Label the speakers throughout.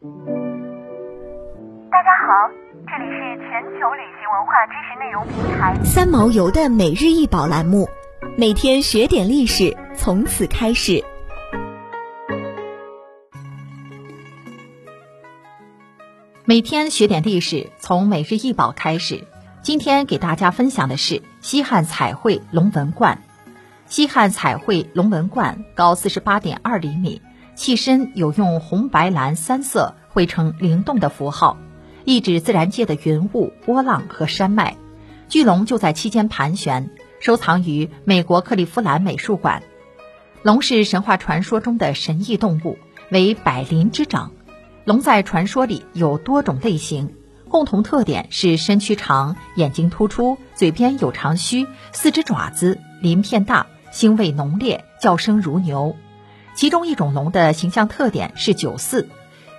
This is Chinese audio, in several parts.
Speaker 1: 大家好，这里是全球旅行文化知识内容平台
Speaker 2: 三毛游的每日一宝栏目，每天学点历史，从此开始。
Speaker 3: 每天学点历史，从每日一宝开始。今天给大家分享的是西汉彩绘龙纹罐。西汉彩绘龙纹罐高四十八点二厘米，器身有用红、白、蓝三色绘成灵动的符号，意指自然界的云雾、波浪和山脉。巨龙就在期间盘旋，收藏于美国克利夫兰美术馆。龙是神话传说中的神异动物，为百灵之长。龙在传说里有多种类型。共同特点是身躯长，眼睛突出，嘴边有长须，四只爪子，鳞片大，腥味浓烈，叫声如牛。其中一种龙的形象特点是九似：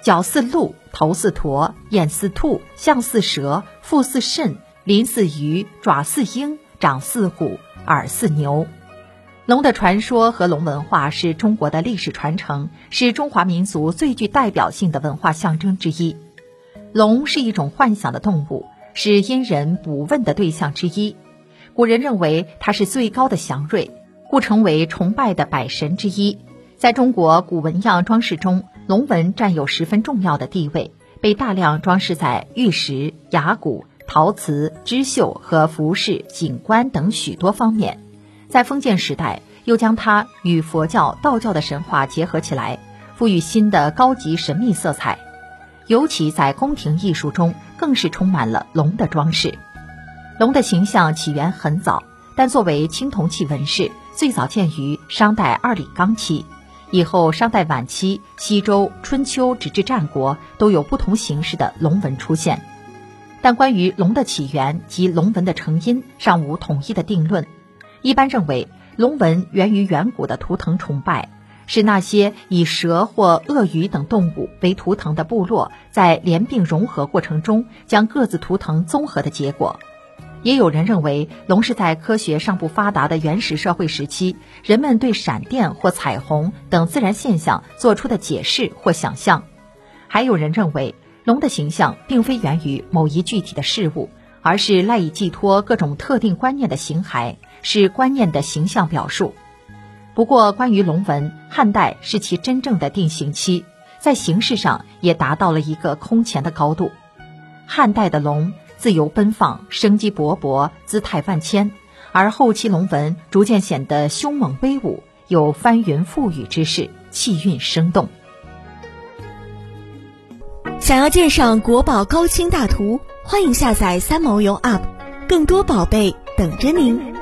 Speaker 3: 角似鹿，头似驼，眼似兔，象似蛇，腹似肾，鳞似鱼，爪似鹰，掌似虎，耳似牛。龙的传说和龙文化是中国的历史传承，是中华民族最具代表性的文化象征之一。龙是一种幻想的动物，是殷人卜问的对象之一。古人认为它是最高的祥瑞，故成为崇拜的百神之一。在中国古纹样装饰中，龙纹占有十分重要的地位，被大量装饰在玉石、牙骨、陶瓷、织绣和服饰、景观等许多方面。在封建时代，又将它与佛教、道教的神话结合起来，赋予新的高级神秘色彩。尤其在宫廷艺术中，更是充满了龙的装饰。龙的形象起源很早，但作为青铜器纹饰，最早见于商代二里岗期。以后商代晚期、西周、春秋直至战国，都有不同形式的龙纹出现。但关于龙的起源及龙纹的成因，尚无统一的定论。一般认为，龙纹源于远古的图腾崇拜。是那些以蛇或鳄鱼等动物为图腾的部落，在联并融合过程中将各自图腾综合的结果。也有人认为，龙是在科学尚不发达的原始社会时期，人们对闪电或彩虹等自然现象做出的解释或想象。还有人认为，龙的形象并非源于某一具体的事物，而是赖以寄托各种特定观念的形骸，是观念的形象表述。不过，关于龙纹，汉代是其真正的定型期，在形式上也达到了一个空前的高度。汉代的龙自由奔放，生机勃勃，姿态万千；而后期龙纹逐渐显得凶猛威武，有翻云覆雨之势，气韵生动。
Speaker 2: 想要鉴赏国宝高清大图，欢迎下载三毛游 App，更多宝贝等着您。